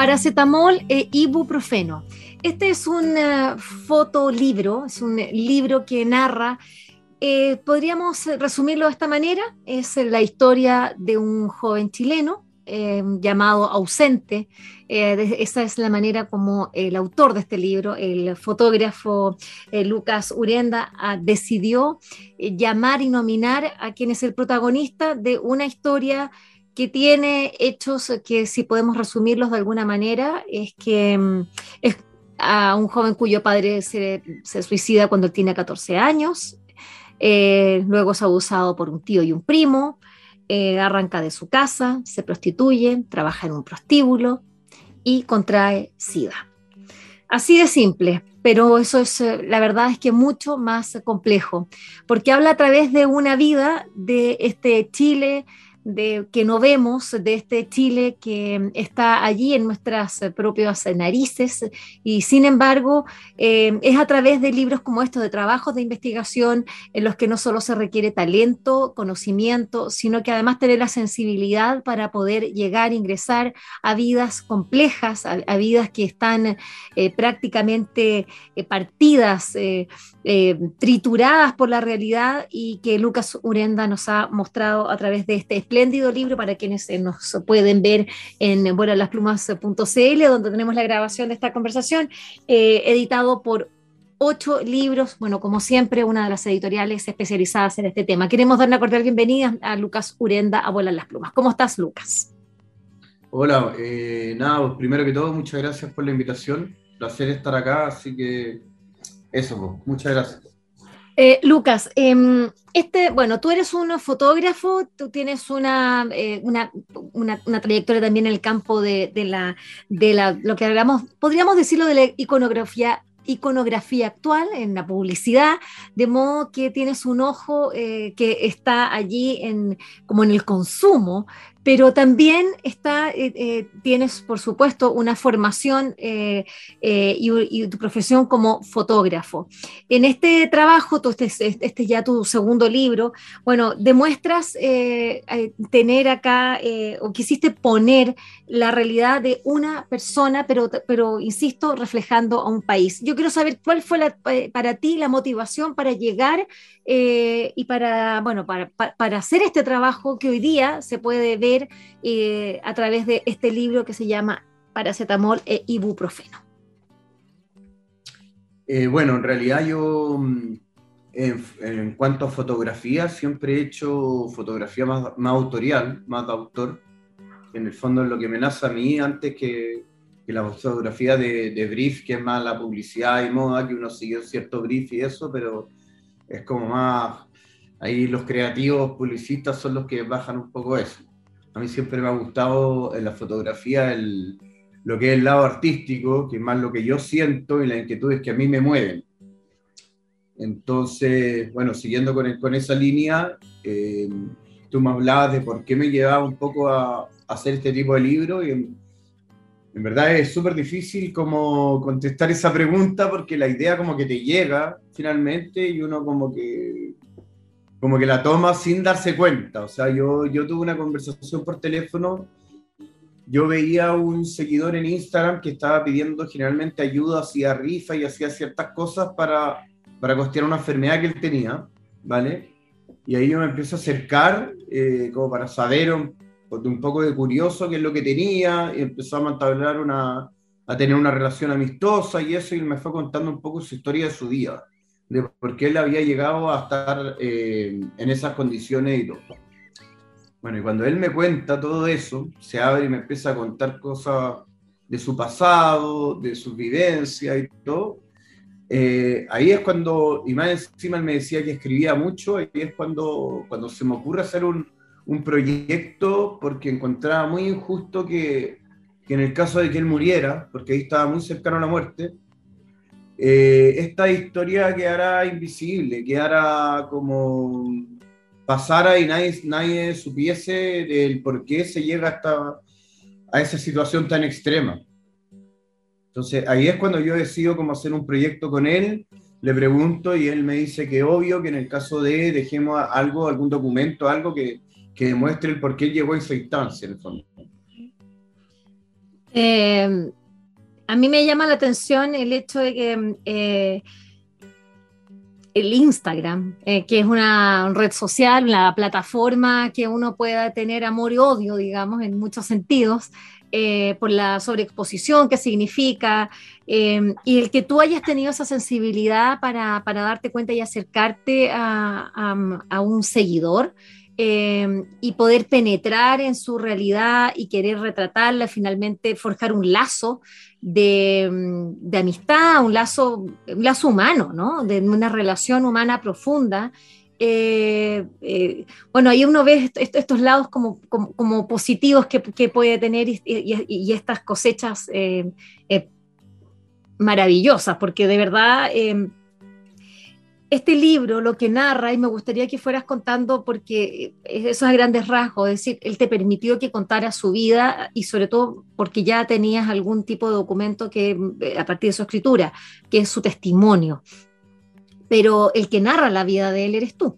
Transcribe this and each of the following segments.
Paracetamol e ibuprofeno. Este es un uh, fotolibro, es un libro que narra, eh, podríamos resumirlo de esta manera, es la historia de un joven chileno eh, llamado Ausente. Eh, esa es la manera como el autor de este libro, el fotógrafo Lucas Urenda, ah, decidió llamar y nominar a quien es el protagonista de una historia que tiene hechos que si podemos resumirlos de alguna manera es que mm, es a un joven cuyo padre se, suicida cuando tiene 14 años, eh, luego es abusado por un tío y un primo, eh, arranca de su casa, se prostituye, trabaja en un prostíbulo y contrae SIDA. Así de simple, pero eso es, eh, la verdad es que mucho más complejo, porque habla a través de una vida de este Chile de, que no vemos de este Chile que está allí en nuestras propias narices. Y sin embargo eh, es a través de libros como estos, de trabajos de investigación en los que no solo se requiere talento, conocimiento, sino que además tener la sensibilidad para poder llegar, ingresar a vidas complejas, a, vidas que están eh, prácticamente eh, partidas, trituradas por la realidad y que Lucas Urenda nos ha mostrado a través de este espléndido libro para quienes eh, nos pueden ver en bueno, lasplumas.cl, donde tenemos la grabación de esta conversación, eh, editado por ocho libros, bueno, como siempre, una de las editoriales especializadas en este tema. Queremos dar una cordial bienvenida a Lucas Urenda a Volar las Plumas. ¿Cómo estás, Lucas? Hola, eh, nada, pues, primero que todo, muchas gracias por la invitación. Placer estar acá, así que eso, pues, muchas gracias. Eh, Lucas, em, este, bueno, tú eres un fotógrafo, tú tienes una, eh, una, trayectoria también en el campo de, la, de la, lo que hablamos, podríamos decirlo de la iconografía iconografía actual, en la publicidad, de modo que tienes un ojo eh, que está allí en, como en el consumo, pero también está, eh, eh, tienes, por supuesto, una formación eh, y, tu profesión como fotógrafo. En este trabajo, este, este es ya tu segundo libro, bueno, demuestras tener acá, o quisiste poner la realidad de una persona, pero, pero, insisto, reflejando a un país. Yo quiero saber cuál fue para ti la motivación para llegar y para, bueno, para, para hacer este trabajo que hoy día se puede ver eh, a través de este libro que se llama Paracetamol e Ibuprofeno. Eh, bueno, en realidad yo, mm, en, cuanto a fotografía, siempre he hecho fotografía más, más autorial, más de autor. En el fondo es lo que me nace a mí antes que, la fotografía de, de, brief, que es más la publicidad y moda, que uno sigue cierto brief y eso, pero es como más, ahí los creativos publicistas son los que bajan un poco eso. A mí siempre me ha gustado en la fotografía el, lo que es el lado artístico, que es más lo que yo siento y las inquietudes que a mí me mueven. Entonces, bueno, siguiendo con, con esa línea, eh, tú me hablabas de por qué me llevaba un poco a, hacer este tipo de libro y en, en verdad es súper difícil como contestar esa pregunta porque la idea como que te llega finalmente y uno como que como que la toma sin darse cuenta. O sea, yo, yo tuve una conversación por teléfono, yo veía un seguidor en Instagram que estaba pidiendo generalmente ayuda, hacía rifa y hacía ciertas cosas para, para costear una enfermedad que él tenía, ¿vale? Y ahí yo me empiezo a acercar eh, como para saber un, poco de curioso qué es lo que tenía, y empezó a mantener una, a tener una relación amistosa y eso, y me fue contando un poco su historia de su vida de por qué él había llegado a estar eh, en esas condiciones y todo. Bueno, y cuando él me cuenta todo eso, se abre y me empieza a contar cosas de su pasado, de su vivencia y todo. Eh, ahí es cuando, y más encima él me decía que escribía mucho, y es cuando, cuando se me ocurre hacer un, un proyecto porque encontraba muy injusto que, que, en el caso de que él muriera, porque ahí estaba muy cercano a la muerte, eh, esta historia quedara invisible, quedara como pasara y nadie, nadie supiese del por qué se llega hasta a esa situación tan extrema. Entonces ahí es cuando yo decido cómo hacer un proyecto con él, le pregunto y él me dice que obvio que en el caso de dejemos algo, algún documento, algo que, que demuestre el por qué llegó a esa instancia, en el fondo. Eh, a mí me llama la atención el hecho de que eh, el Instagram, eh, que es una red social, una plataforma que uno pueda tener amor y odio, digamos, en muchos sentidos, por la sobreexposición que significa, y el que tú hayas tenido esa sensibilidad para, darte cuenta y acercarte a un seguidor, Em, y poder penetrar en su realidad y querer retratarla, finalmente forjar un lazo de, mm, amistad, un lazo, un lazo humano, ¿no? de una relación humana profunda. Eh, eh, bueno, ahí uno ve estos lados como, como, positivos que, puede tener y, estas cosechas eh, maravillosas, porque de verdad em, este libro lo que narra, y me gustaría que fueras contando, porque eso es a grandes rasgos, es decir, él te permitió que contara su vida y sobre todo porque ya tenías algún tipo de documento que a partir de su escritura, que es su testimonio. Pero el que narra la vida de él eres tú.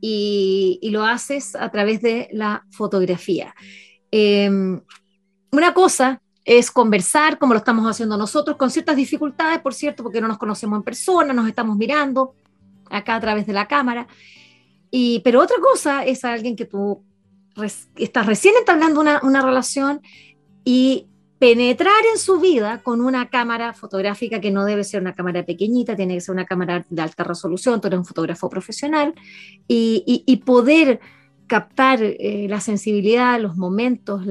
Y, lo haces a través de la fotografía. Em, una cosa es conversar como lo estamos haciendo nosotros, con ciertas dificultades, por cierto, porque no nos conocemos en persona, nos estamos mirando, acá a través de la cámara. Y, pero otra cosa es alguien que tú estás recién entablando una, una relación y penetrar en su vida con una cámara fotográfica que no debe ser una cámara pequeñita, tiene que ser una cámara de alta resolución, tú eres un fotógrafo profesional, y, y, poder captar eh, la sensibilidad, los momentos,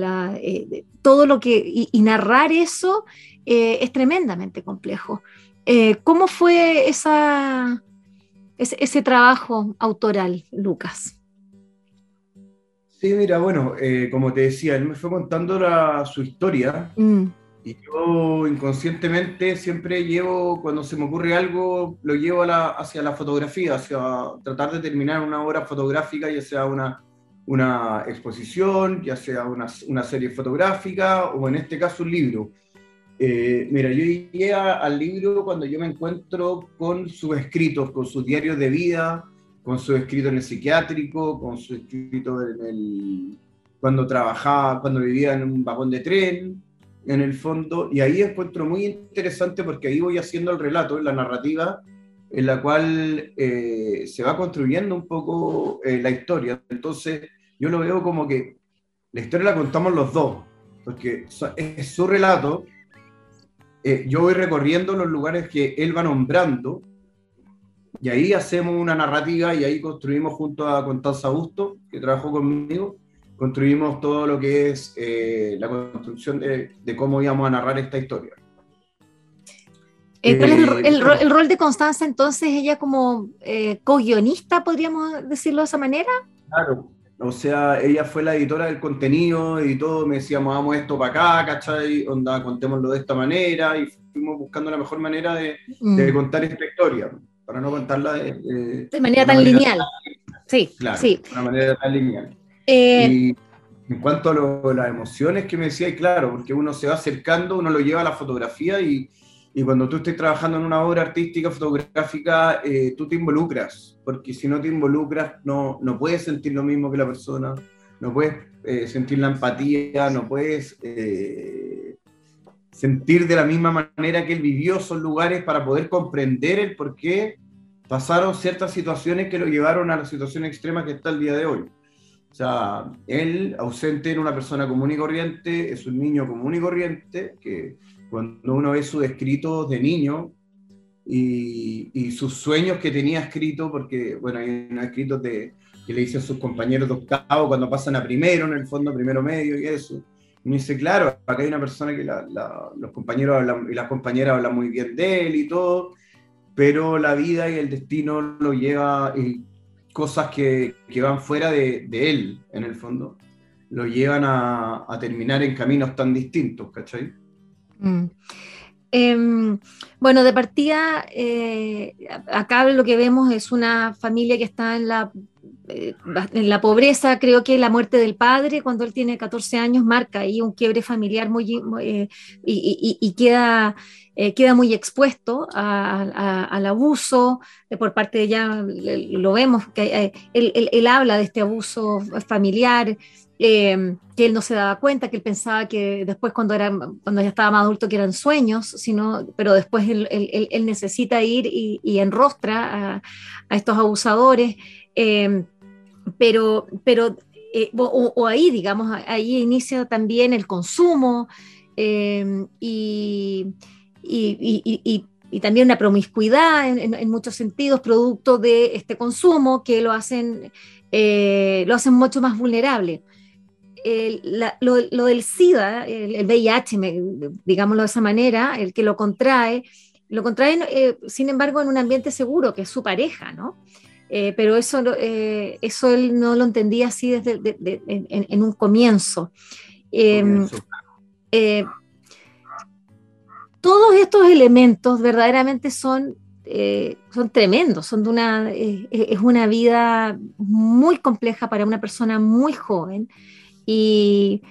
eh, todo lo que, y, narrar eso eh, es tremendamente complejo. ¿Cómo fue esa, ese, trabajo autoral, Lucas? Sí, mira, bueno, eh, como te decía, él me fue contando su historia mm. y yo inconscientemente siempre llevo, cuando se me ocurre algo, lo llevo hacia la fotografía, hacia tratar de terminar una obra fotográfica, ya sea una, una exposición, ya sea una, una serie fotográfica o en este caso un libro. Eh, mira, yo llegué al libro cuando yo me encuentro con sus escritos, con sus diarios de vida, con sus escritos en el psiquiátrico, con sus escritos en el, cuando trabajaba, cuando vivía en un vagón de tren, en el fondo, y ahí encuentro muy interesante porque ahí voy haciendo el relato, la narrativa, en la cual eh, se va construyendo un poco eh, la historia. Entonces, yo lo veo como que la historia la contamos los dos, porque es su relato, eh, yo voy recorriendo los lugares que él va nombrando y ahí hacemos una narrativa y ahí construimos junto a Constanza Augusto, que trabajó conmigo, construimos todo lo que es eh, la construcción de, cómo íbamos a narrar esta historia. Eh, ¿Cuál es el, el, rol de Constanza entonces? ¿Ella como co-guionista, podríamos decirlo de esa manera? Claro, o sea, ella fue la editora del contenido, y todo, me decíamos, vamos esto para acá, ¿cachai? Onda, contémoslo de esta manera, y fuimos buscando la mejor manera de, mm. contar esta historia, para no contarla de... de, manera tan lineal. sí, claro, sí. De una manera tan lineal. Eh, y en cuanto a las emociones que me decía, y claro, porque uno se va acercando, uno lo lleva a la fotografía y y cuando tú estés trabajando en una obra artística, fotográfica, eh, tú te involucras, porque si no te involucras, no, no puedes sentir lo mismo que la persona, no puedes eh, sentir la empatía, no puedes eh, sentir de la misma manera que él vivió esos lugares para poder comprender el por qué pasaron ciertas situaciones que lo llevaron a la situación extrema que está el día de hoy. O sea, él, ausente, en una persona común y corriente, es un niño común y corriente que cuando uno ve sus escritos de niño y, sus sueños que tenía escrito, porque, bueno, hay unos escritos de, que le dicen sus compañeros de octavo cuando pasan a primero, en el fondo, primero medio y eso. Y me dice, claro, acá hay una persona que los compañeros y las compañeras hablan muy bien de él y todo, pero la vida y el destino lo lleva, y cosas que, que van fuera de, de, él, en el fondo, lo llevan a, a, terminar en caminos tan distintos, ¿cachai? Mm. Eh, bueno, de partida, eh, acá lo que vemos es una familia que está en la, eh, en la pobreza. Creo que la muerte del padre, cuando él tiene 14 años, marca ahí un quiebre familiar muy, eh, y, queda, queda muy expuesto al abuso por parte de ella. Lo vemos, que él habla de este abuso familiar. Eh, que él no se daba cuenta, que él pensaba que después cuando, era, cuando ya estaba más adulto que eran sueños, sino, pero después él, él, necesita ir y, y enrostra a, estos abusadores, eh, pero, pero eh, o, ahí, digamos, ahí inicia también el consumo eh, y, y, y, también una promiscuidad en, muchos sentidos, producto de este consumo que lo hacen, eh, lo hacen mucho más vulnerable el, la, lo, lo, del SIDA, el, el, VIH, digámoslo de esa manera, el que lo contrae, lo contrae, eh, sin embargo, en un ambiente seguro, que es su pareja, ¿no? Eh, pero eso, eh, eso él no lo entendía así desde de, de, en, en, un comienzo. comienzo. Eh, todos estos elementos verdaderamente son, son tremendos, son de una, es una vida muy compleja para una persona muy joven. Y,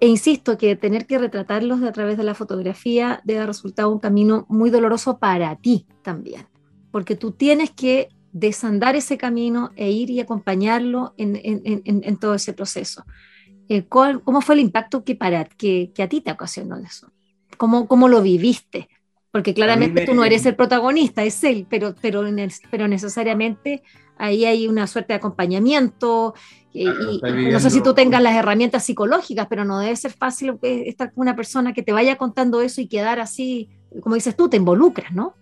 e insisto que tener que retratarlos a través de la fotografía debe resultar un camino muy doloroso para ti también, porque tú tienes que desandar ese camino e ir y acompañarlo en, en, en, en todo ese proceso. Eh, ¿cuál, ¿Cómo fue el impacto que, para, que, que, a ti te ocasionó eso? ¿Cómo, cómo lo viviste? Porque claramente me... tú no eres el protagonista, es él, pero, pero, pero necesariamente ahí hay una suerte de acompañamiento, Claro, y, no sé si tú tengas las herramientas psicológicas, pero no debe ser fácil estar con una persona que te vaya contando eso y quedar así, como dices tú, te involucras, ¿no?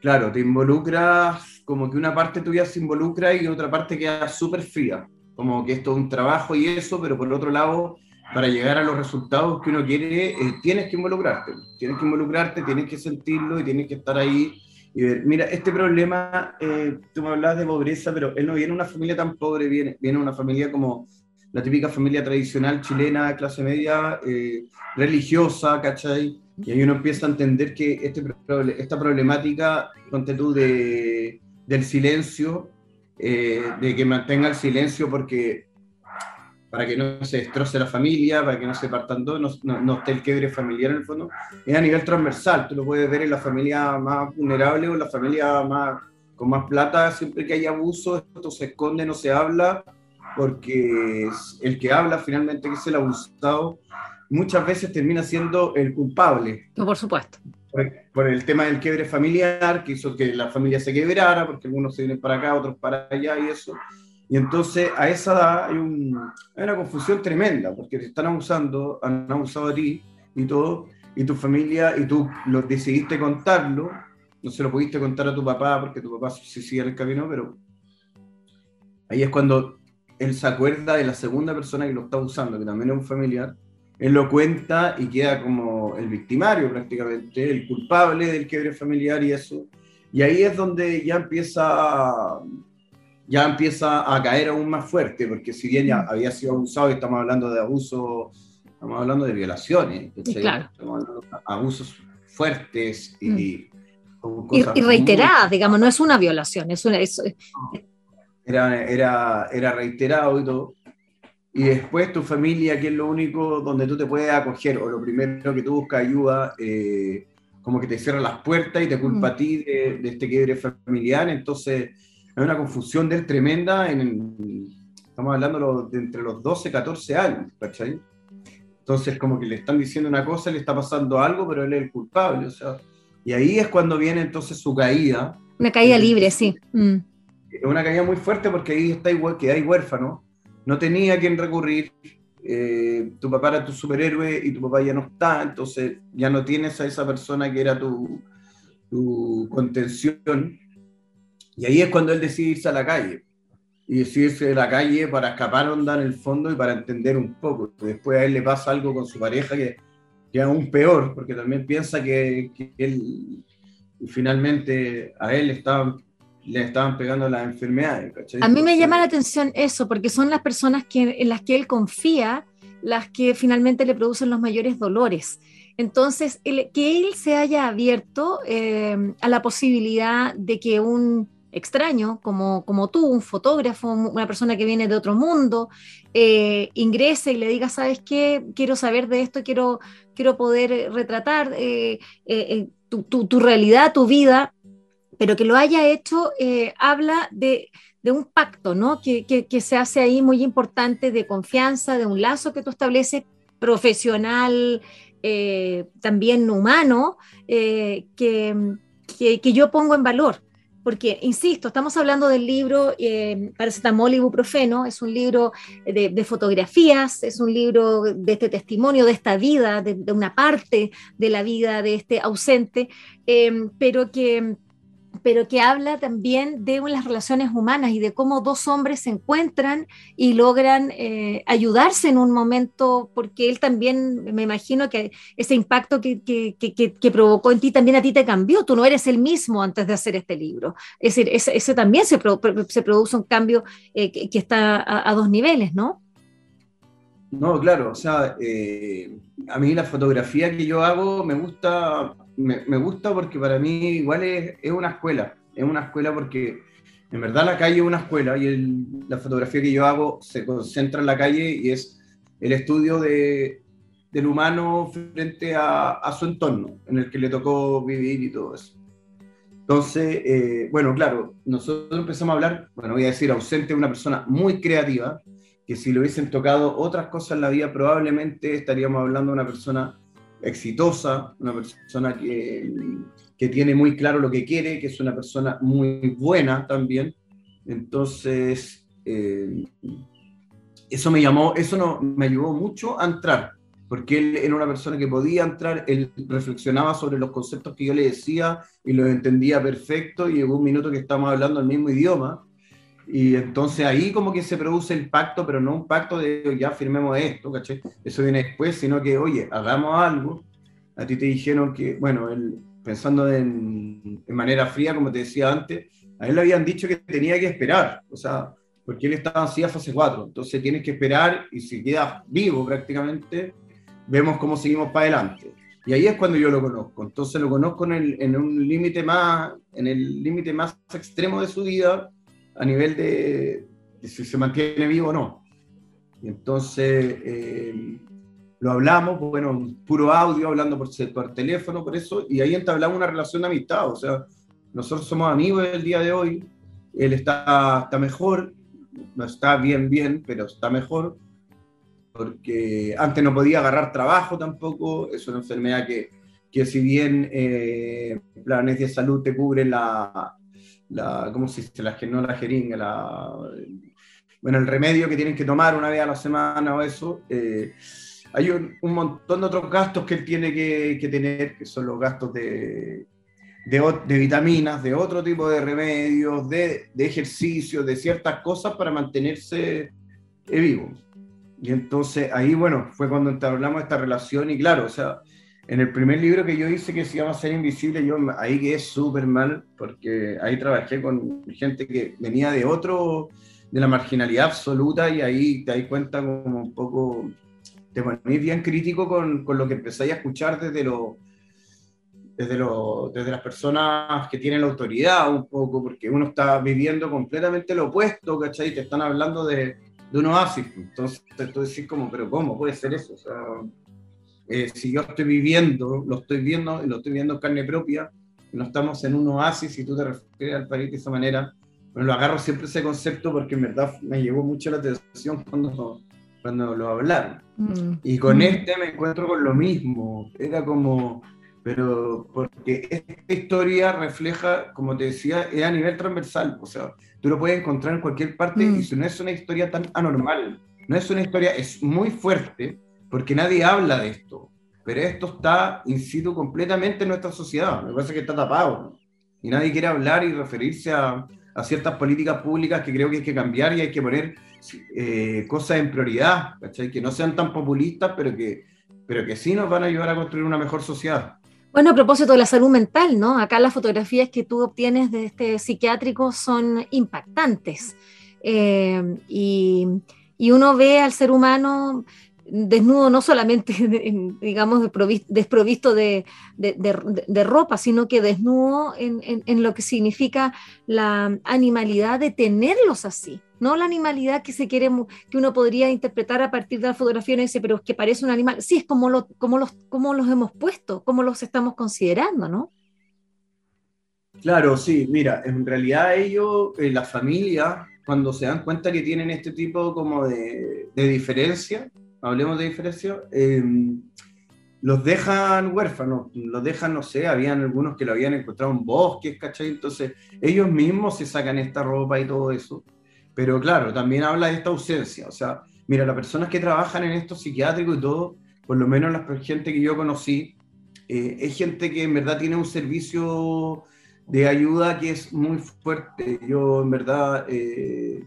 Claro, te involucras, como que una parte tuya se involucra y otra parte queda súper fría, como que esto es un trabajo y eso, pero por otro lado, para llegar a los resultados que uno quiere, eh, tienes que involucrarte, tienes que involucrarte, tienes que sentirlo y tienes que estar ahí y ver, mira, este problema, eh, tú me hablabas de pobreza, pero él no viene de una familia tan pobre, viene, viene una familia como la típica familia tradicional chilena, clase media, eh, religiosa, ¿cachai? Y ahí uno empieza a entender que este, esta problemática, ponte tú, de, del silencio, eh, de que mantenga el silencio porque para que no se destroce la familia, para que no se partan dos, no, no, no, esté el quiebre familiar en el fondo, es a nivel transversal. Tú lo puedes ver en la familia más vulnerable o en la familia más, con más plata, siempre que hay abuso, esto se esconde, no se habla, porque el que habla finalmente, que es el abusado, muchas veces termina siendo el culpable. No, por supuesto. Por, por, el tema del quiebre familiar, que hizo que la familia se quebrara, porque algunos se vienen para acá, otros para allá y eso y entonces a esa edad hay, un, hay, una confusión tremenda, porque te están abusando, han abusado de ti y todo, y tu familia, y tú lo decidiste contarlo, no se lo pudiste contar a tu papá porque tu papá se sigue el camino, pero ahí es cuando él se acuerda de la segunda persona que lo está abusando, que también es un familiar, él lo cuenta y queda como el victimario prácticamente, el culpable del quiebre familiar y eso. Y ahí es donde ya empieza ya empieza a caer aún más fuerte, porque si bien ya había sido abusado, y estamos hablando de abuso, estamos hablando de violaciones, claro. estamos hablando de abusos fuertes y, mm. y, y, reiteradas, muy... digamos, no es una violación, es una... Es... Era, era, era reiterado y todo. Y después tu familia, que es lo único donde tú te puedes acoger, o lo primero que tú buscas ayuda, eh, como que te cierran las puertas y te culpa mm. a ti de, de este quiebre familiar, entonces hay una confusión de él tremenda, en, estamos hablando de entre los 12 y 14 años, ¿cachai? Entonces como que le están diciendo una cosa, le está pasando algo, pero él es el culpable, o sea, y ahí es cuando viene entonces su caída. Una caída libre, sí. Mm. Una caída muy fuerte porque ahí está igual, que hay huérfano, no tenía a quien recurrir, eh, tu papá era tu superhéroe y tu papá ya no está, entonces ya no tienes a esa persona que era tu, tu contención y ahí es cuando él decide irse a la calle. Y decide irse a la calle para escapar onda en el fondo y para entender un poco. Después a él le pasa algo con su pareja que, que es aún peor, porque también piensa que, que él, finalmente a él está le estaban pegando las enfermedades. A mí me llama la atención eso, porque son las personas que, en las que él confía las que finalmente le producen los mayores dolores. Entonces, que él se haya abierto eh, a la posibilidad de que un extraño como, como tú, un fotógrafo, una persona que viene de otro mundo, eh, ingrese y le diga, ¿sabes qué? Quiero saber de esto, quiero, quiero poder retratar eh, tu, realidad, tu vida, pero que lo haya hecho, habla de, un pacto, ¿no? Que, que, se hace ahí muy importante de confianza, de un lazo que tú estableces profesional, eh, también humano eh, que, que, yo pongo en valor. Porque, insisto, estamos hablando del libro eh, Paracetamol y Ibuprofeno, es un libro de, fotografías, es un libro de este testimonio, de esta vida, de, de una parte de la vida de este ausente, eh, pero que pero que habla también de las relaciones humanas y de cómo dos hombres se encuentran y logran eh, ayudarse en un momento, porque él también, me imagino que ese impacto que, que, provocó en ti también a ti te cambió, tú no eres el mismo antes de hacer este libro. Es decir, ese, también se, se, produce un cambio eh, que, está a, dos niveles, ¿no? No, claro, o sea, eh, a mí la fotografía que yo hago me gusta me, gusta porque para mí igual es, es, una escuela, es una escuela porque en verdad la calle es una escuela y la fotografía que yo hago se concentra en la calle y es el estudio de, del humano frente a, a, su entorno en el que le tocó vivir y todo eso. Entonces, eh, bueno, claro, nosotros empezamos a hablar, bueno, voy a decir ausente, una persona muy creativa, que si le hubiesen tocado otras cosas en la vida, probablemente estaríamos hablando de una persona exitosa, una persona que, que, tiene muy claro lo que quiere, que es una persona muy buena también. Entonces, eh, eso me llamó, eso no, me ayudó mucho a entrar, porque él era una persona que podía entrar, él reflexionaba sobre los conceptos que yo le decía y los entendía perfecto y llegó un minuto que estábamos hablando el mismo idioma y entonces ahí como que se produce el pacto, pero no un pacto de ya firmemos esto, ¿caché? Eso viene después, sino que, oye, hagamos algo. A ti te dijeron que, bueno, pensando en, en, manera fría, como te decía antes, a él le habían dicho que tenía que esperar, o sea, porque él estaba así a fase 4, entonces tienes que esperar y si quedas vivo prácticamente, vemos cómo seguimos para adelante. Y ahí es cuando yo lo conozco, entonces lo conozco en, el, en un límite más, en el límite más extremo de su vida, a nivel de, si se mantiene vivo o no. Y entonces eh, lo hablamos, bueno, puro audio, hablando por, por teléfono, por eso, y ahí entablamos una relación de amistad. O sea, nosotros somos amigos el día de hoy, él está, está mejor, no está bien, bien, pero está mejor, porque antes no podía agarrar trabajo tampoco, es una enfermedad que, que si bien eh, planes de salud te cubren la, la, ¿cómo se dice? La, no la jeringa, la, bueno, el remedio que tienen que tomar una vez a la semana o eso. Eh, hay un, un, montón de otros gastos que él tiene que, que tener, que son los gastos de, de, de, vitaminas, de otro tipo de remedios, de, de ejercicios, de ciertas cosas para mantenerse eh, vivo. Y entonces ahí, bueno, fue cuando entablamos esta relación y claro, o sea, en el primer libro que yo hice, que se llama Ser Invisible, yo ahí quedé súper mal, porque ahí trabajé con gente que venía de otro, de la marginalidad absoluta, y ahí te das cuenta como un poco, te ponís bien crítico con, con lo que empezáis a escuchar desde lo, desde, lo, desde las personas que tienen la autoridad un poco, porque uno está viviendo completamente lo opuesto, ¿cachai? Te están hablando de, de un oasis, entonces tú decís como, pero ¿cómo puede ser eso? O sea, eh, si yo estoy viviendo, lo estoy viendo y lo estoy viendo en carne propia, no estamos en un oasis y tú te refieres al país de esa manera, bueno, lo agarro siempre ese concepto porque en verdad me llevó mucho la atención cuando, cuando lo hablaron. Mm. Y con mm. este me encuentro con lo mismo, era como, pero porque esta historia refleja, como te decía, es a nivel transversal, o sea, tú lo puedes encontrar en cualquier parte mm. y si no es una historia tan anormal, no es una historia, es muy fuerte, porque nadie habla de esto, pero esto está in situ completamente en nuestra sociedad, me parece que está tapado, y nadie quiere hablar y referirse a, a, ciertas políticas públicas que creo que hay que cambiar y hay que poner eh, cosas en prioridad, ¿cachai? que no sean tan populistas, pero que, pero que sí nos van a ayudar a construir una mejor sociedad. Bueno, a propósito de la salud mental, ¿no? Acá las fotografías que tú obtienes de este psiquiátrico son impactantes. Eh, y, y, uno ve al ser humano desnudo no solamente, digamos, desprovisto de, ropa, sino que desnudo en, lo que significa la animalidad de tenerlos así, no la animalidad que se quiere, que uno podría interpretar a partir de la fotografía y pero es que parece un animal. Sí, es como, lo, como, los, como los hemos puesto, como los estamos considerando, ¿no? Claro, sí, mira, en realidad ellos, eh, la familia, cuando se dan cuenta que tienen este tipo como de, de diferencia, hablemos de diferencia, em, los dejan huérfanos, los dejan, no sé, habían algunos que lo habían encontrado en bosques, ¿cachai? Entonces, ellos mismos se sacan esta ropa y todo eso. Pero claro, también habla de esta ausencia. O sea, mira, las personas que trabajan en estos psiquiátricos y todo, por lo menos la gente que yo conocí, eh, es gente que en verdad tiene un servicio de ayuda que es muy fuerte. Yo en verdad, eh,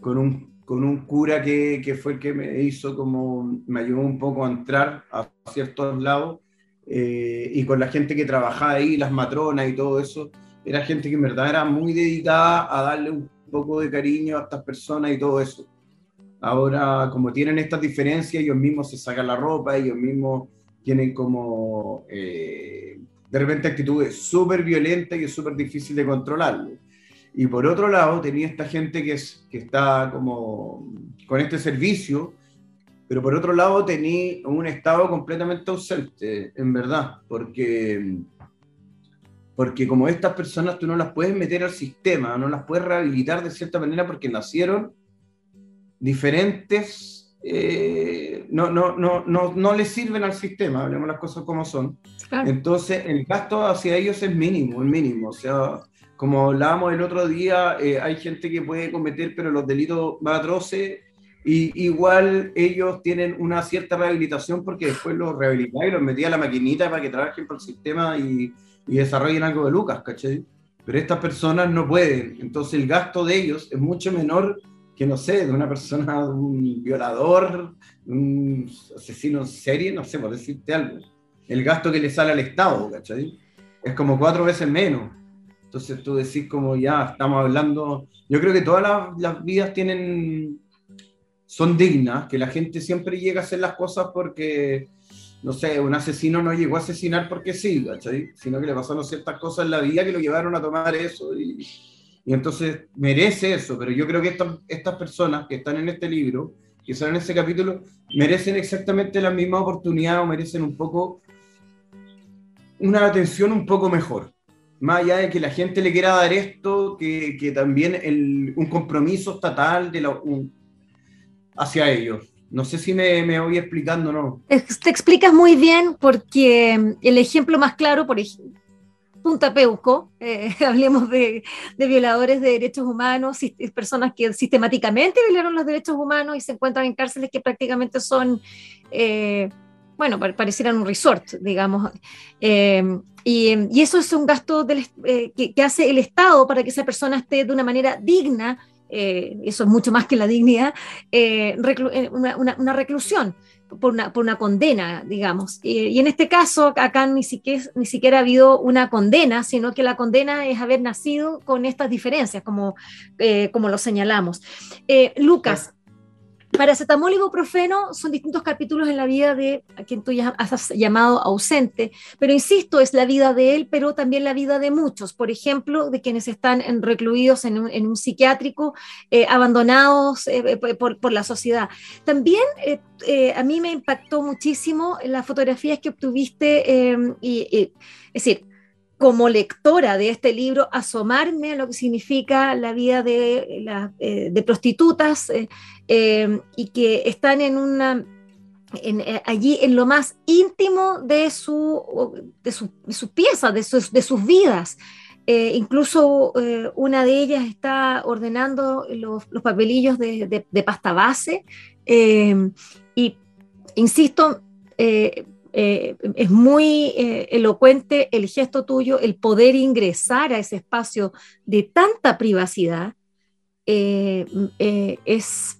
con un con un cura que, que, fue el que me hizo como, me ayudó un poco a entrar a ciertos lados, eh, y con la gente que trabajaba ahí, las matronas y todo eso, era gente que en verdad era muy dedicada a darle un poco de cariño a estas personas y todo eso. Ahora, como tienen estas diferencias, ellos mismos se sacan la ropa, ellos mismos tienen como eh, de repente actitudes súper violentas y es súper difícil de controlarlo. Y por otro lado, tenía esta gente que, es, que está como con este servicio, pero por otro lado tenía un estado completamente ausente, en verdad, porque, porque como estas personas tú no las puedes meter al sistema, no las puedes rehabilitar de cierta manera porque nacieron diferentes, eh, no, no, no, no, no les sirven al sistema, hablemos las cosas como son. Entonces el gasto hacia ellos es mínimo, el mínimo, o sea como hablábamos el otro día, eh, hay gente que puede cometer pero los delitos más atroces y igual ellos tienen una cierta rehabilitación porque después los rehabilitaba y los metía a la maquinita para que trabajen por el sistema y, y desarrollen algo de Lucas, ¿cachai? Pero estas personas no pueden, entonces el gasto de ellos es mucho menor que, no sé, de una persona, un violador, un asesino en serie, no sé, por decirte algo. El gasto que le sale al Estado, ¿cachai? Es como cuatro veces menos. Entonces tú decís como ya estamos hablando, yo creo que todas las, vidas tienen, son dignas, que la gente siempre llega a hacer las cosas porque, no sé, un asesino no llegó a asesinar porque sí, ¿cachai? Sino que le pasaron ciertas cosas en la vida que lo llevaron a tomar eso y, entonces merece eso, pero yo creo que estas, estas personas que están en este libro, que están en este capítulo, merecen exactamente la misma oportunidad o merecen un poco una atención un poco mejor más allá de que la gente le quiera dar esto, que, que también un compromiso estatal hacia ellos. No sé si me, me voy explicando o no. Te explicas muy bien porque el ejemplo más claro, por ejemplo, Punta Peuco, eh, hablemos de, de, violadores de derechos humanos, personas que sistemáticamente violaron los derechos humanos y se encuentran en cárceles que prácticamente son eh, bueno, parecieran un resort, digamos. Eh, y, eso es un gasto eh, que, hace el Estado para que esa persona esté de una manera digna, eh, eso es mucho más que la dignidad, una, reclusión. Por una, por una, condena, digamos. Y, en este caso, acá ni siquiera, ni siquiera ha habido una condena, sino que la condena es haber nacido con estas diferencias, como, como lo señalamos. Lucas, Paracetamol y ibuprofeno son distintos capítulos en la vida de quien tú ya has llamado ausente, pero insisto, es la vida de él, pero también la vida de muchos, por ejemplo, de quienes están recluidos en un, psiquiátrico, eh, abandonados eh, eh, por, la sociedad. También a mí me impactó muchísimo las fotografías que obtuviste, y, es decir, como lectora de este libro, asomarme a lo que significa la vida de, eh, de prostitutas eh, eh, y que están en una, allí en lo más íntimo de, su, de, sus piezas, de sus, de sus vidas. incluso una de ellas está ordenando los, los papelillos de, de, pasta base y, insisto, eh, es muy eh, elocuente el gesto tuyo, el poder ingresar a ese espacio de tanta privacidad, eh, es,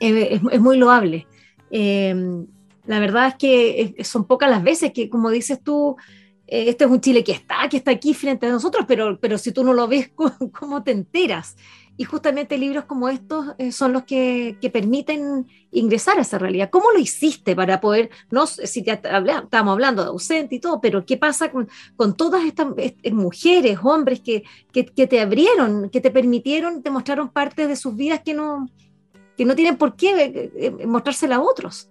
es, muy loable. La verdad es que son pocas las veces que, como dices tú, este es un Chile que está, que está aquí frente a nosotros, pero, pero si tú no lo ves, ¿cómo, te enteras? Y justamente libros como estos eh, son los que, que, permiten ingresar a esa realidad. ¿Cómo lo hiciste para poder, no si te estábamos hablando de ausente y todo, pero qué pasa con, con todas estas mujeres, hombres que, que, que, te abrieron, que te permitieron, te mostraron partes de sus vidas que no, que no tienen por qué eh, mostrársela a otros?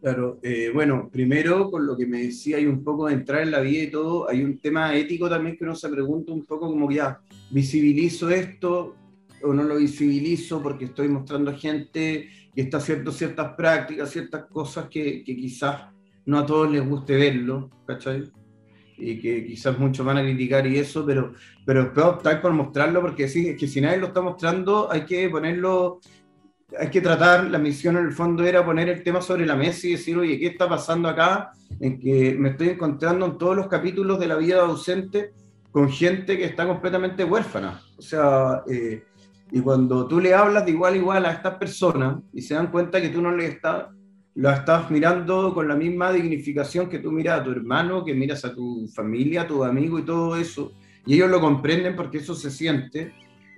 Claro, eh, bueno, primero con lo que me decía, hay un poco de entrar en la vida y todo, hay un tema ético también que uno se pregunta un poco como ya, ¿visibilizo esto o no lo visibilizo porque estoy mostrando a gente que está haciendo ciertas prácticas, ciertas cosas que, que quizás no a todos les guste verlo, ¿cachai? Y que quizás muchos van a criticar y eso, pero, pero después optar por mostrarlo porque sí, es que si nadie lo está mostrando hay que ponerlo hay que tratar, la misión en el fondo era poner el tema sobre la mesa y decir, oye, ¿qué está pasando acá? En que me estoy encontrando en todos los capítulos de la vida de ausente con gente que está completamente huérfana. O sea, eh, y cuando tú le hablas de igual a igual a estas personas y se dan cuenta que tú no le estás, lo estás mirando con la misma dignificación que tú miras a tu hermano, que miras a tu familia, a tu amigo y todo eso, y ellos lo comprenden porque eso se siente,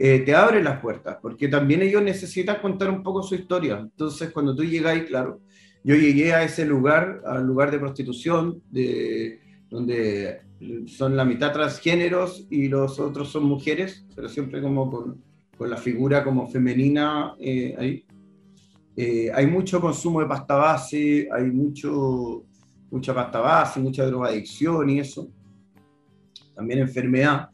eh, te abre las puertas, porque también ellos necesitan contar un poco su historia. Entonces, cuando tú llegáis, claro, yo llegué a ese lugar, al lugar de prostitución, de, donde son la mitad transgéneros y los otros son mujeres, pero siempre como con, con la figura como femenina eh, ahí. Eh, hay mucho consumo de pasta base, hay mucho, mucha pasta base, mucha drogadicción y eso. También enfermedad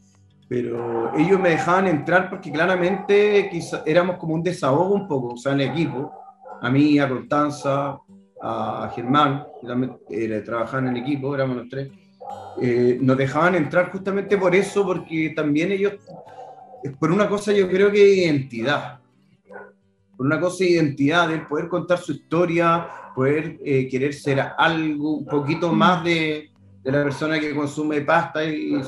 pero ellos me dejaban entrar porque claramente éramos como un desahogo un poco, o sea, el equipo, a mí, a Constanza, a Germán, que también eh, trabajaban en el equipo, éramos los tres, eh, nos dejaban entrar justamente por eso, porque también ellos, por una cosa yo creo que identidad, por una cosa de identidad, de poder contar su historia, poder eh, querer ser algo, un poquito más de, de la persona que consume pasta y,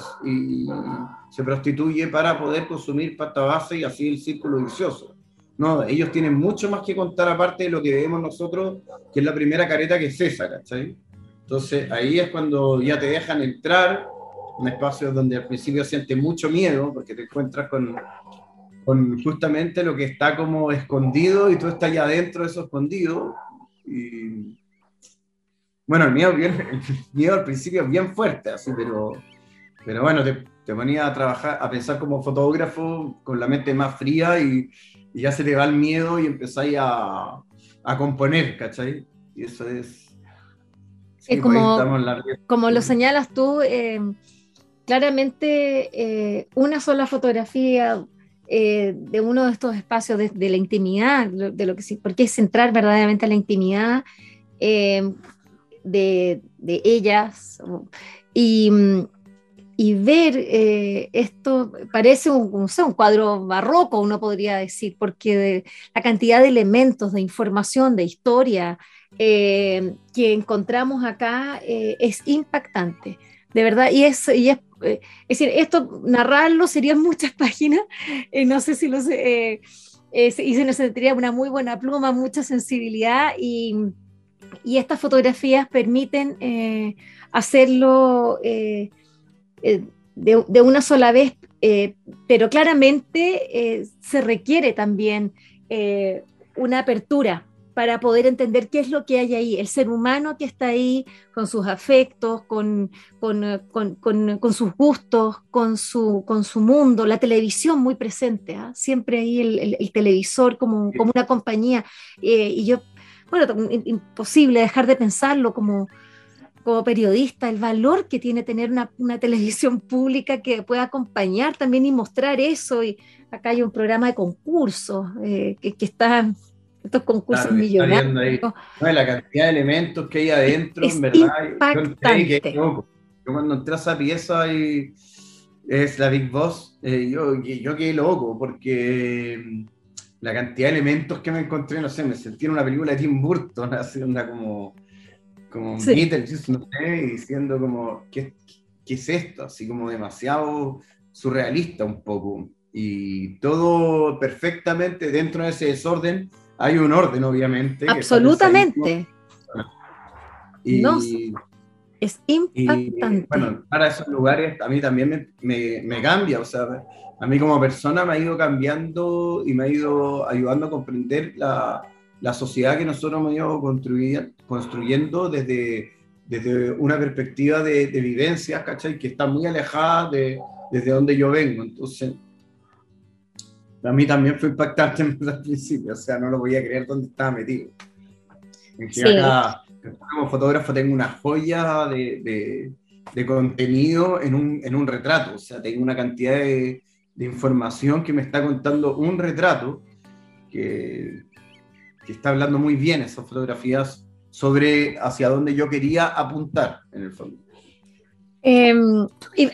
se prostituye para poder consumir pasta base y así el círculo vicioso. No, ellos tienen mucho más que contar aparte de lo que vemos nosotros, que es la primera careta que es esa, ¿cachai? Entonces ahí es cuando ya te dejan entrar en espacios donde al principio sientes mucho miedo porque te encuentras con, con justamente lo que está como escondido y tú estás ya dentro de eso escondido. Y, bueno, el miedo, bien, el miedo al principio es bien fuerte, así, pero, pero bueno, te, te ponía a trabajar, a pensar como fotógrafo con la mente más fría y, ya se te va el miedo y empezáis a, a componer, ¿cachai? Y eso es... es como, como lo señalas tú, eh, claramente eh, una sola fotografía eh, de uno de estos espacios de, de, la intimidad, de lo que sí, porque es centrar verdaderamente a la intimidad de, ellas y, y ver eh, esto parece un, cuadro barroco, uno podría decir, porque la cantidad de elementos, de información, de historia eh, que encontramos acá eh, es impactante, de verdad, y es, y es, es decir, esto narrarlo serían muchas páginas, no sé si lo sé, y se necesitaría una muy buena pluma, mucha sensibilidad y y estas fotografías permiten eh, hacerlo eh, eh, de, una sola vez, pero claramente se requiere también una apertura para poder entender qué es lo que hay ahí, el ser humano que está ahí con sus afectos, con, con, sus gustos, con su, con su mundo, la televisión muy presente, ¿ah? siempre ahí el, televisor como, como una compañía. y yo bueno, imposible dejar de pensarlo como, como periodista, el valor que tiene tener una, televisión pública que pueda acompañar también y mostrar eso. Y acá hay un programa de concursos eh, que, que está estos concursos millonarios. la cantidad de elementos que hay adentro, en verdad. Yo, yo, cuando entré a esa pieza y es la Big Boss, eh, yo, yo quedé loco porque la cantidad de elementos que me encontré, no sé, me sentí en una película de Tim Burton, onda como, como sí. no sé, diciendo como, ¿qué, ¿qué, es esto? Así como demasiado surrealista un poco. Y todo perfectamente dentro de ese desorden, hay un orden, obviamente. Absolutamente. Y, no, es impactante. bueno, para esos lugares a mí también me, me, cambia, o sea, a mí como persona me ha ido cambiando y me ha ido ayudando a comprender la, la sociedad que nosotros hemos ido construyendo desde, desde una perspectiva de, de vivencias, ¿cachai? Que está muy alejada de, desde donde yo vengo. Entonces, a mí también fue impactante al principio, o sea, no lo podía creer dónde estaba metido. Sí. Acá, como fotógrafo tengo una joya de, de, contenido en un, en un, retrato, o sea, tengo una cantidad de, de, información que me está contando un retrato que, que está hablando muy bien esas fotografías sobre hacia dónde yo quería apuntar en el fondo. Eh,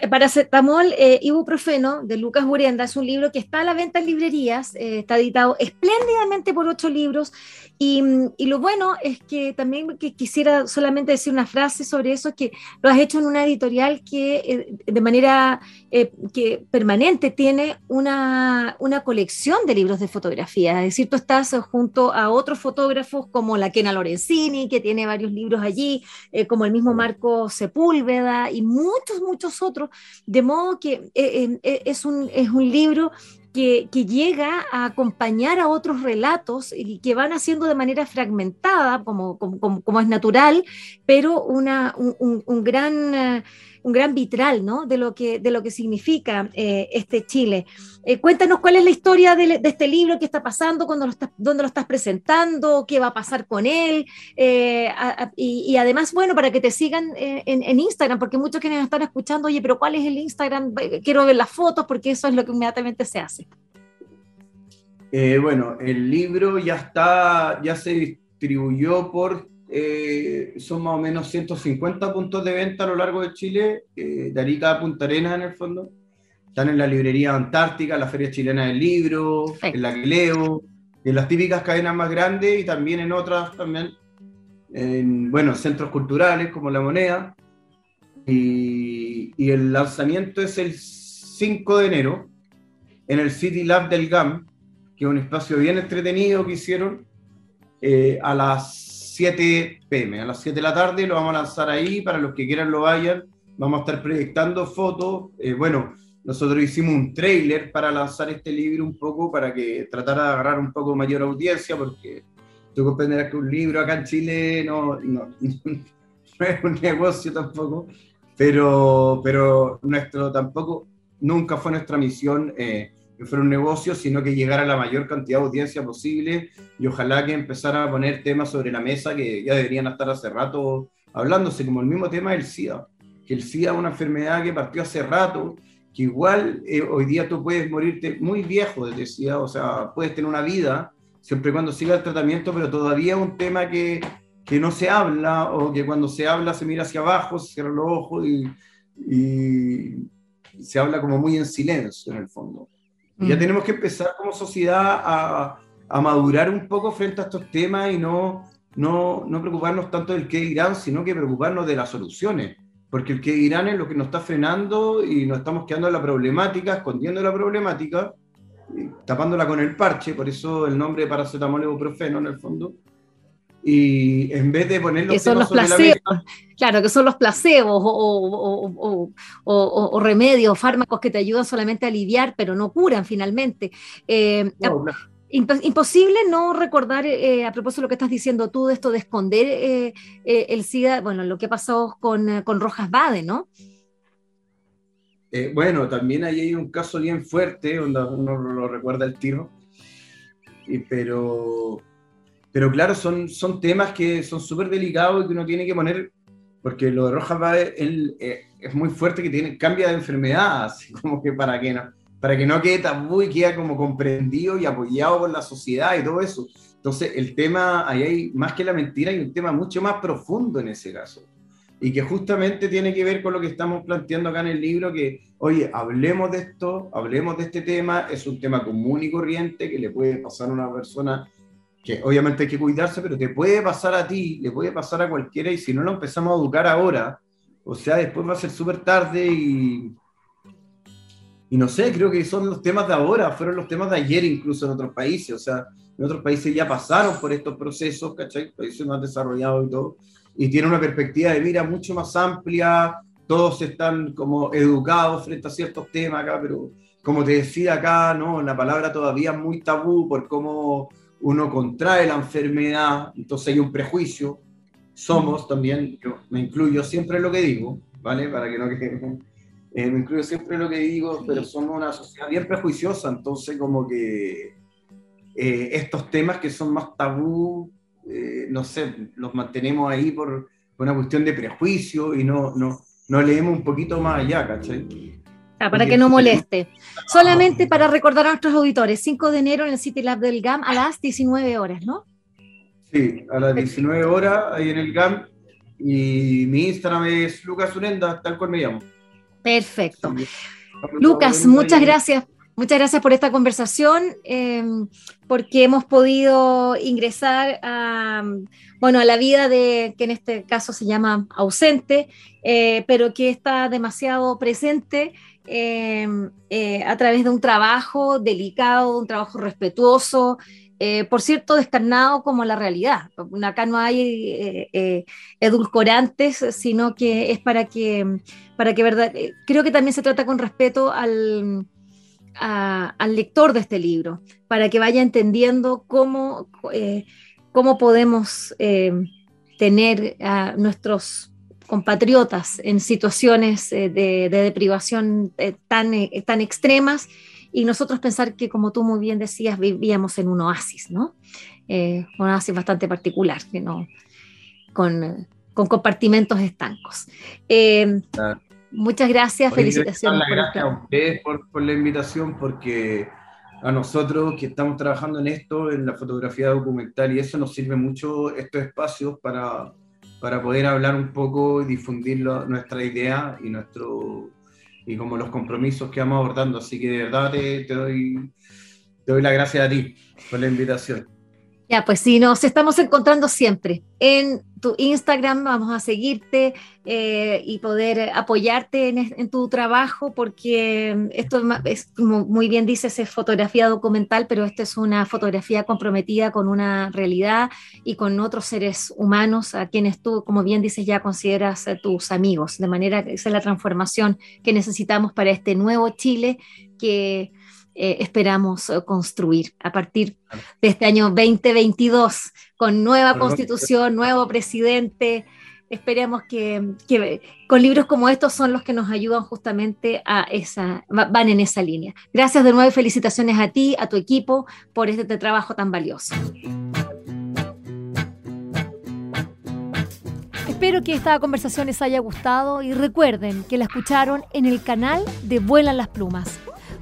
Paracetamol Ibuprofeno de Lucas Murienda es un libro que está a la venta en librerías, eh, está editado espléndidamente por ocho libros y, y, lo bueno es que también que quisiera solamente decir una frase sobre eso, que lo has hecho en una editorial que eh, de manera eh, que permanente tiene una, una, colección de libros de fotografía, es decir, tú estás junto a otros fotógrafos como la Kena Lorenzini, que tiene varios libros allí, como el mismo Marco Sepúlveda y muchos, muchos otros, de modo que eh, eh, es, un, es un libro que, llega a acompañar a otros relatos y que van haciendo de manera fragmentada, como, como, como es natural, pero una, un, un gran... Eh, un gran vitral ¿no? de, lo que, de lo que significa eh, este Chile. Eh, cuéntanos cuál es la historia de, este libro, qué está pasando, cuando dónde lo estás presentando, qué va a pasar con él, eh, y, además, bueno, para que te sigan en, en, Instagram, porque muchos que nos están escuchando, oye, pero ¿cuál es el Instagram? Quiero ver las fotos, porque eso es lo que inmediatamente se hace. bueno, el libro ya está, ya se distribuyó por eh, son más o menos 150 puntos de venta a lo largo de Chile, eh, de Arica a Punta Arenas en el fondo. Están en la librería Antártica, la Feria Chilena del Libro, en la que leo, en las típicas cadenas más grandes y también en otras, también en, bueno, centros culturales como La Moneda. Y, y el lanzamiento es el 5 de enero en el City Lab del GAM, que es un espacio bien entretenido que hicieron eh, a las 7 pm, a las 7 de la tarde lo vamos a lanzar ahí, para los que quieran lo vayan, vamos a estar proyectando fotos, eh, bueno, nosotros hicimos un trailer para lanzar este libro un poco, para que tratara de agarrar un poco mayor audiencia, porque tú comprenderás que un libro acá en Chile no, no, no es un negocio tampoco, pero, pero nuestro tampoco, nunca fue nuestra misión eh, que fuera un negocio, sino que llegara a la mayor cantidad de audiencia posible y ojalá que empezara a poner temas sobre la mesa que ya deberían estar hace rato hablándose, como el mismo tema del SIDA, que el SIDA es una enfermedad que partió hace rato, que igual eh, hoy día tú puedes morirte muy viejo de SIDA, o sea, puedes tener una vida siempre y cuando siga el tratamiento, pero todavía es un tema que, que no se habla o que cuando se habla se mira hacia abajo, se cierra los ojos y, y se habla como muy en silencio en el fondo. Mm. Ya tenemos que empezar como sociedad a, a, madurar un poco frente a estos temas y no, no, no preocuparnos tanto del qué dirán, sino que preocuparnos de las soluciones. Porque el qué dirán es lo que nos está frenando y nos estamos quedando en la problemática, escondiendo la problemática, tapándola con el parche, por eso el nombre de paracetamol ibuprofeno en el fondo y en vez de poner los, son los placebos, claro, que son los placebos o, o, o, remedios, fármacos que te ayudan solamente a aliviar, pero no curan finalmente. Eh, no, no. Imposible no recordar, eh, a propósito de lo que estás diciendo tú, de esto de esconder eh, eh, el SIDA, bueno, lo que ha pasado con, con Rojas Bade, ¿no? bueno, también ahí hay un caso bien fuerte, donde uno lo recuerda el tiro, y, pero pero claro, son, son temas que son súper delicados y que uno tiene que poner, porque lo de Rojas va, él, eh, es muy fuerte que tiene, cambia de enfermedad, así como que para que no, para que no quede tabú y quede como comprendido y apoyado por la sociedad y todo eso. Entonces, el tema, ahí hay más que la mentira, hay un tema mucho más profundo en ese caso. Y que justamente tiene que ver con lo que estamos planteando acá en el libro, que, oye, hablemos de esto, hablemos de este tema, es un tema común y corriente que le puede pasar a una persona que obviamente hay que cuidarse, pero te puede pasar a ti, le puede pasar a cualquiera, y si no lo empezamos a educar ahora, o sea, después va a ser súper tarde y, y no sé, creo que son los temas de ahora, fueron los temas de ayer incluso en otros países, o sea, en otros países ya pasaron por estos procesos, ¿cachai? Países más desarrollados y todo, y tiene una perspectiva de vida mucho más amplia, todos están como educados frente a ciertos temas acá, pero como te decía acá, ¿no? la palabra todavía es muy tabú por cómo uno contrae la enfermedad, entonces hay un prejuicio, somos también, yo me incluyo siempre en lo que digo, ¿vale? Para que no quede... Eh, me incluyo siempre en lo que digo, pero somos una sociedad bien prejuiciosa, entonces como que eh, estos temas que son más tabú, eh, no sé, los mantenemos ahí por, por, una cuestión de prejuicio y no, no, no leemos un poquito más allá, ¿cachai? Ah, para que no moleste. Solamente para recordar a nuestros auditores, 5 de enero en el City Lab del GAM a las 19 horas, ¿no? Sí, a las 19 horas ahí en el GAM y mi Instagram es Lucas Urenda, tal cual me llamo. Perfecto. Lucas, muchas gracias Muchas gracias por esta conversación, em, porque hemos podido ingresar a, bueno, a la vida de, que en este caso se llama ausente, eh, pero que está demasiado presente em, eh, a través de un trabajo delicado, un trabajo respetuoso, eh, por cierto, descarnado como la realidad. Acá no hay edulcorantes, sino que es para que, para que verdad, creo que también se trata con respeto al al lector de este libro, para que vaya entendiendo cómo, eh, cómo podemos eh, tener a nuestros compatriotas en situaciones eh, de, deprivación tan, tan extremas y nosotros pensar que, como tú muy bien decías, vivíamos en un oasis, ¿no? un oasis bastante particular, que no, con, con compartimentos estancos. Muchas gracias, felicitaciones. gracias a ustedes por, la invitación, porque a nosotros que estamos trabajando en esto, en la fotografía documental, y eso nos sirve mucho estos espacios para, para poder hablar un poco y difundir nuestra idea y, nuestro, y como los compromisos que vamos abordando. Así que de verdad te, doy, te doy las gracias a ti por la invitación. Ya, pues sí, nos estamos encontrando siempre. En tu Instagram, vamos a seguirte eh, y poder apoyarte en, tu trabajo, porque esto es, como muy bien dices, es fotografía documental, pero esto es una fotografía comprometida con una realidad y con otros seres humanos a quienes tú, como bien dices, ya consideras eh, tus amigos, de manera que esa es la transformación que necesitamos para este nuevo Chile que eh, esperamos eh, construir a partir de este año 2022, con nueva constitución, nuevo presidente. Esperemos que, con libros como estos son los que nos ayudan justamente a esa, van en esa línea. Gracias de nuevo y felicitaciones a ti, a tu equipo, por este trabajo tan valioso. Espero que esta conversación les haya gustado y recuerden que la escucharon en el canal de Vuelan las Plumas